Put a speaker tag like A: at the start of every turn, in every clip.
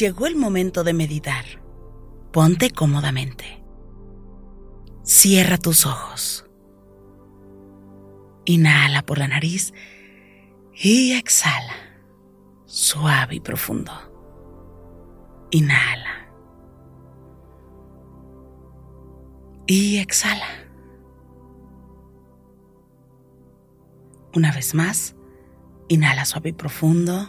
A: Llegó el momento de meditar. Ponte cómodamente. Cierra tus ojos. Inhala por la nariz y exhala, suave y profundo. Inhala. Y exhala. Una vez más, inhala suave y profundo.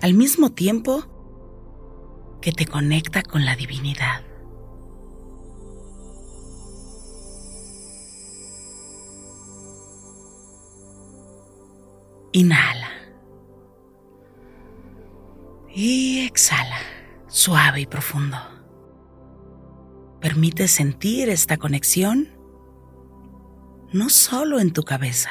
A: al mismo tiempo que te conecta con la divinidad. Inhala. Y exhala, suave y profundo. Permite sentir esta conexión no solo en tu cabeza,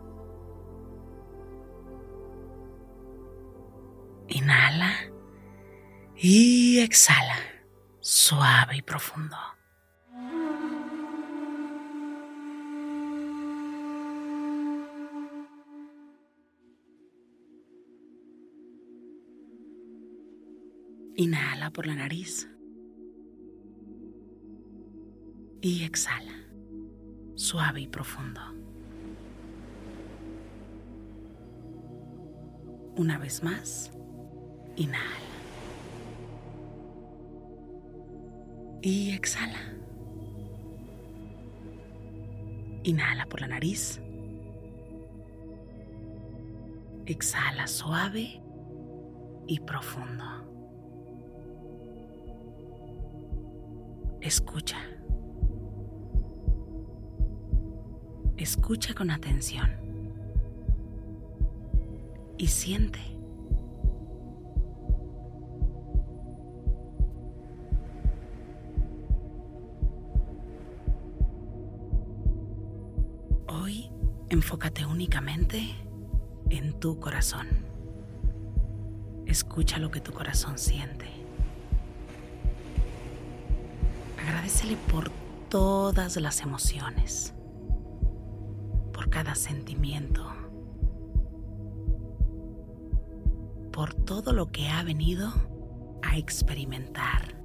A: Inhala y exhala, suave y profundo. Inhala por la nariz y exhala, suave y profundo. Una vez más. Inhala. Y exhala. Inhala por la nariz. Exhala suave y profundo. Escucha. Escucha con atención. Y siente. Enfócate únicamente en tu corazón. Escucha lo que tu corazón siente. Agradecele por todas las emociones, por cada sentimiento, por todo lo que ha venido a experimentar,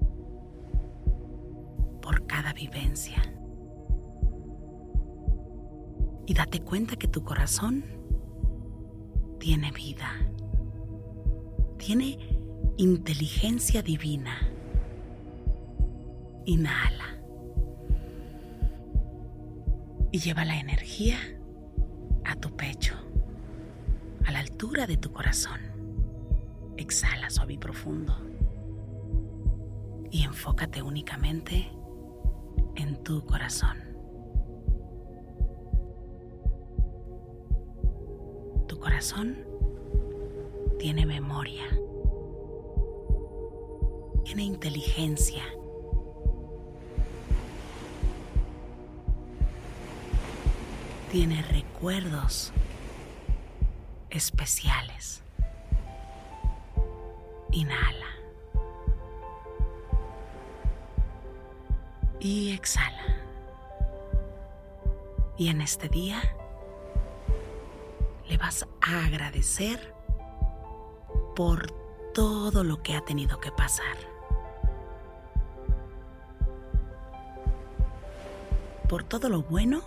A: por cada vivencia y date cuenta que tu corazón tiene vida, tiene inteligencia divina. Inhala y lleva la energía a tu pecho, a la altura de tu corazón. Exhala suave y profundo y enfócate únicamente en tu corazón. Tiene memoria, tiene inteligencia. Tiene recuerdos especiales. Inhala. Y exhala. Y en este día a agradecer por todo lo que ha tenido que pasar. Por todo lo bueno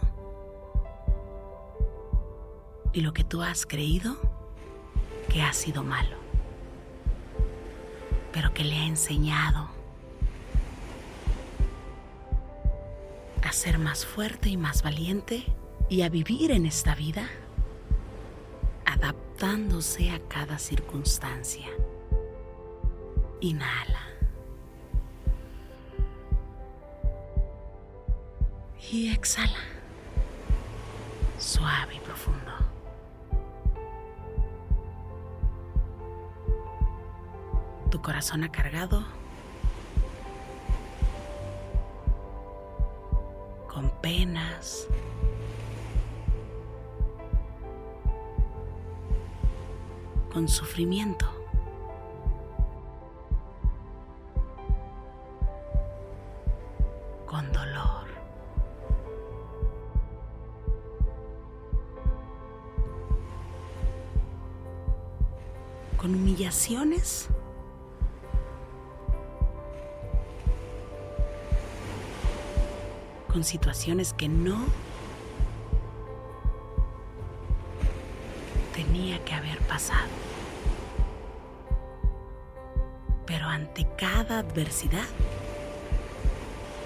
A: y lo que tú has creído que ha sido malo, pero que le ha enseñado a ser más fuerte y más valiente y a vivir en esta vida adaptándose a cada circunstancia. Inhala. Y exhala. Suave y profundo. Tu corazón ha cargado con penas, con sufrimiento. Con dolor. Con humillaciones. Con situaciones que no tenía que haber pasado. Ante cada adversidad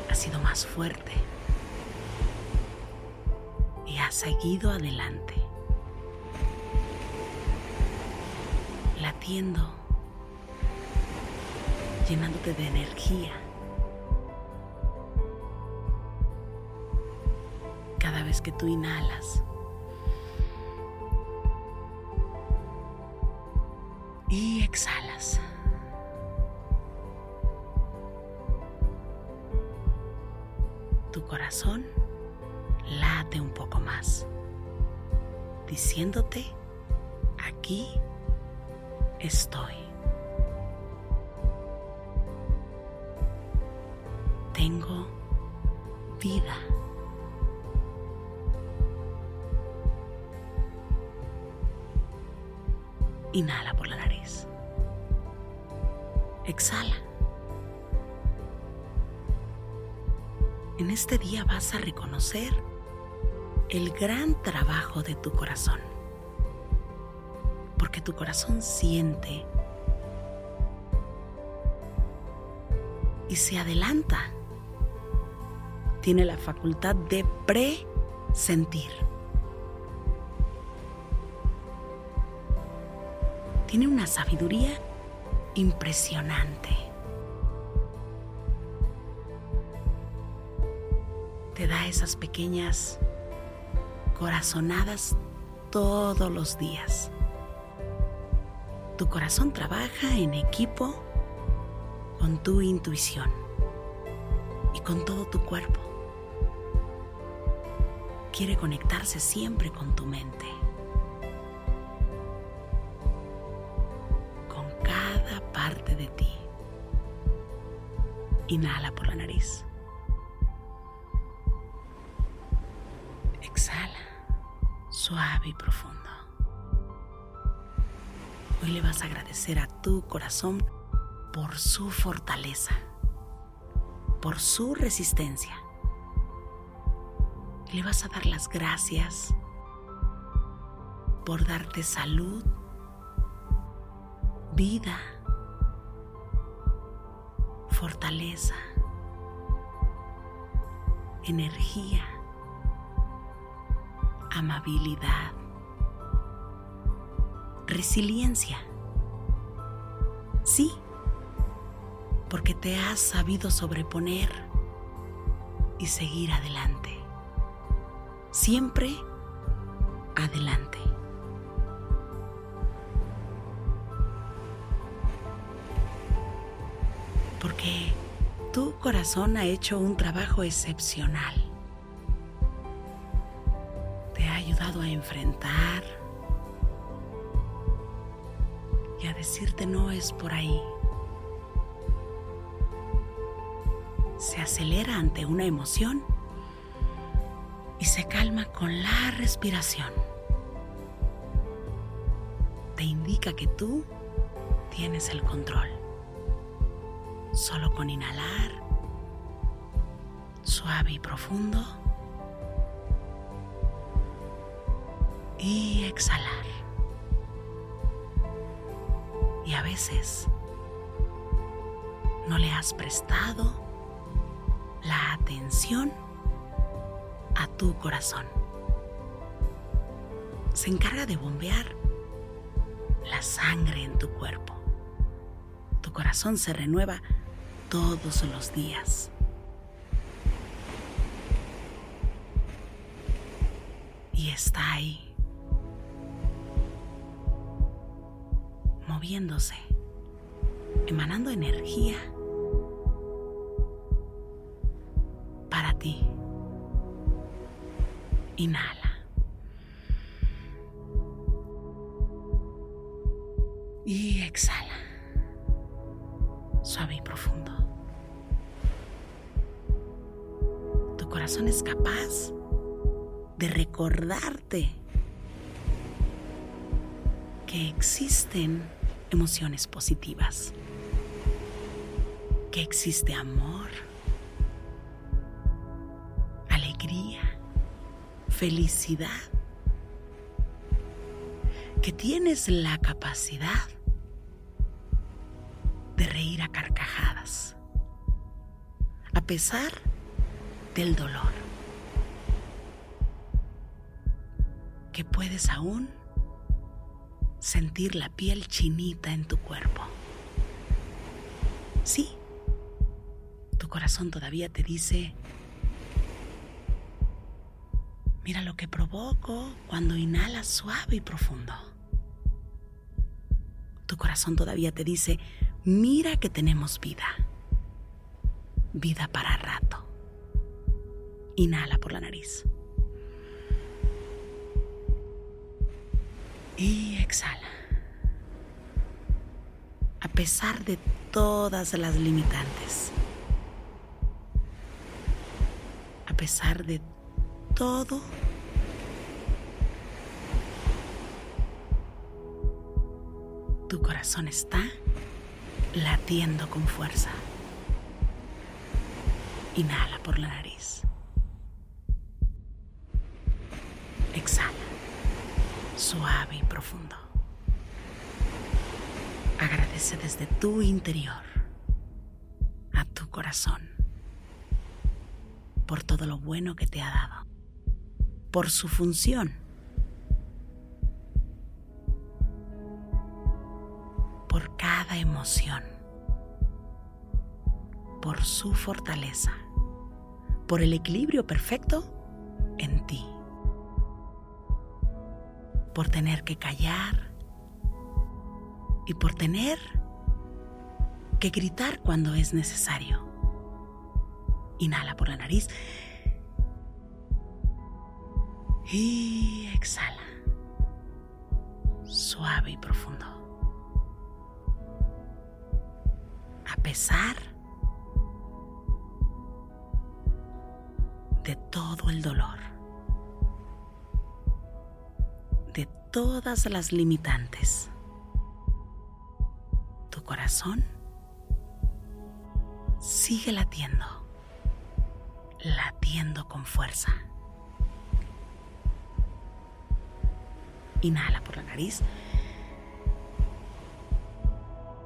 A: ha sido más fuerte y ha seguido adelante, latiendo, llenándote de energía. Cada vez que tú inhalas, y exhalas. Corazón late un poco más, diciéndote, aquí estoy. En este día vas a reconocer el gran trabajo de tu corazón. Porque tu corazón siente y se adelanta. Tiene la facultad de presentir. tiene una sabiduría impresionante. Esas pequeñas corazonadas todos los días. Tu corazón trabaja en equipo con tu intuición y con todo tu cuerpo. Quiere conectarse siempre con tu mente. parte de ti. Inhala por la nariz. Suave y profundo. Hoy le vas a agradecer a tu corazón por su fortaleza, por su resistencia. Le vas a dar las gracias por darte salud, vida, fortaleza, energía, amabilidad, resiliencia. Sí, porque te has sabido sobreponer y seguir adelante. Siempre adelante. Porque tu corazón ha hecho un trabajo excepcional. A enfrentar y a decirte no es por ahí. Se acelera ante una emoción y se calma con la respiración. Te indica que tú tienes el control. Solo con inhalar, suave y profundo, y exhalar. Y a veces no le has prestado la atención a tu corazón. Se encarga de bombear la sangre en tu cuerpo. Tu corazón se renueva todos los días. Y está ahí, moviéndose, emanando energía para ti. Inhala. Y exhala. Suave y profundo. Tu corazón es capaz de recordarte que existen emociones positivas, que existe amor, alegría, felicidad, que tienes la capacidad de reír a carcajadas, a pesar del dolor, que puedes aún sentir la piel chinita en tu cuerpo. Sí, tu corazón todavía te dice, mira lo que provoco cuando inhalas suave y profundo. Tu corazón todavía te dice, mira que tenemos vida. Vida para rato. Inhala por la nariz. Y exhala. A pesar de todas las limitantes. A pesar de todo. Tu corazón está latiendo con fuerza. Inhala por la nariz. Exhala, suave y profundo. Agradece desde tu interior a tu corazón por todo lo bueno que te ha dado, por su función, por cada emoción, por su fortaleza, por el equilibrio perfecto en ti, por tener que callar y por tener que gritar cuando es necesario. Inhala por la nariz y exhala, suave y profundo. A pesar de todo el dolor, de todas las limitantes, corazón sigue latiendo, latiendo con fuerza. Inhala por la nariz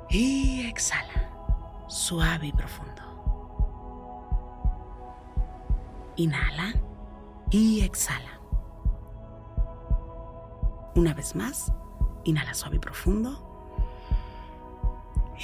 A: y exhala, suave y profundo. Inhala y exhala. Una vez más, inhala suave y profundo.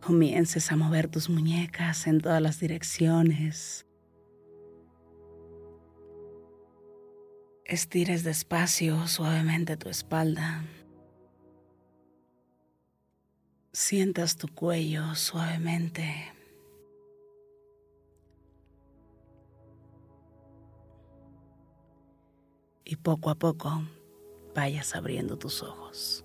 A: Comiences a mover tus muñecas en todas las direcciones. Estires despacio, suavemente tu espalda. Sientas tu cuello suavemente. Y poco a poco vayas abriendo tus ojos.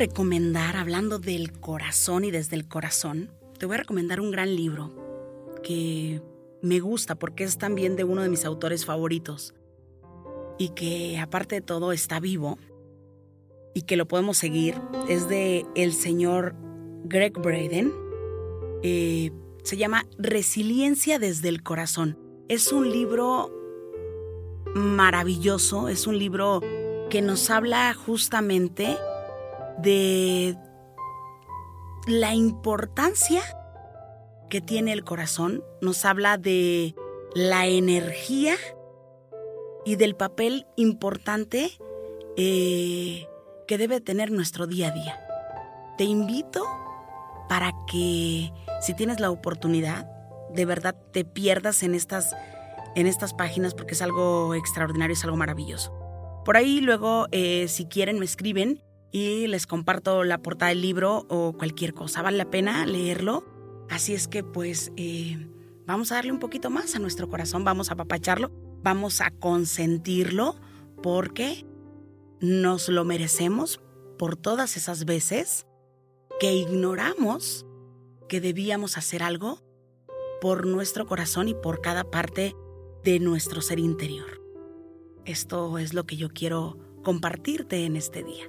A: Recomendar, hablando del corazón y desde el corazón, te voy a recomendar un gran libro que me gusta porque es también de uno de mis autores favoritos y que aparte de todo está vivo y que lo podemos seguir. Es de el señor Greg Braden. Eh, se llama Resiliencia desde el corazón. Es un libro maravilloso, es un libro que nos habla justamente de la importancia que tiene el corazón, nos habla de la energía y del papel importante eh, que debe tener nuestro día a día. Te invito para que si tienes la oportunidad, de verdad te pierdas en estas, en estas páginas porque es algo extraordinario, es algo maravilloso. Por ahí luego, eh, si quieren, me escriben y les comparto la portada del libro o cualquier cosa. Vale la pena leerlo. Así es que pues eh, vamos a darle un poquito más a nuestro corazón, vamos a apapacharlo, vamos a consentirlo porque nos lo merecemos por todas esas veces que ignoramos que debíamos hacer algo por nuestro corazón y por cada parte de nuestro ser interior. Esto es lo que yo quiero compartirte en este día.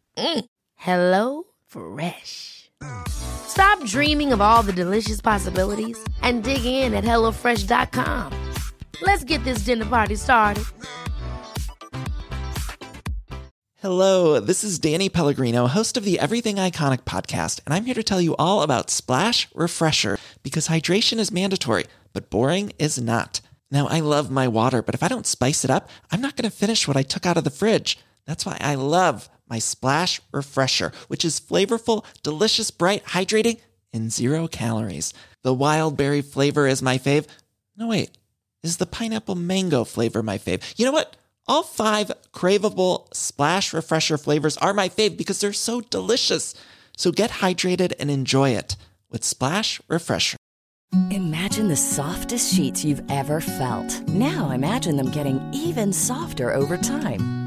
B: Mm. Hello Fresh. Stop dreaming of all the delicious possibilities and dig in at HelloFresh.com. Let's get this dinner party started.
C: Hello, this is Danny Pellegrino, host of the Everything Iconic podcast, and I'm here to tell you all about Splash Refresher because hydration is mandatory, but boring is not. Now, I love my water, but if I don't spice it up, I'm not going to finish what I took out of the fridge. That's why I love my Splash Refresher, which is flavorful, delicious, bright, hydrating, and zero calories. The wild berry flavor is my fave. No, wait, is the pineapple mango flavor my fave? You know what? All five craveable Splash Refresher flavors are my fave because they're so delicious. So get hydrated and enjoy it with Splash Refresher.
D: Imagine the softest sheets you've ever felt. Now imagine them getting even softer over time.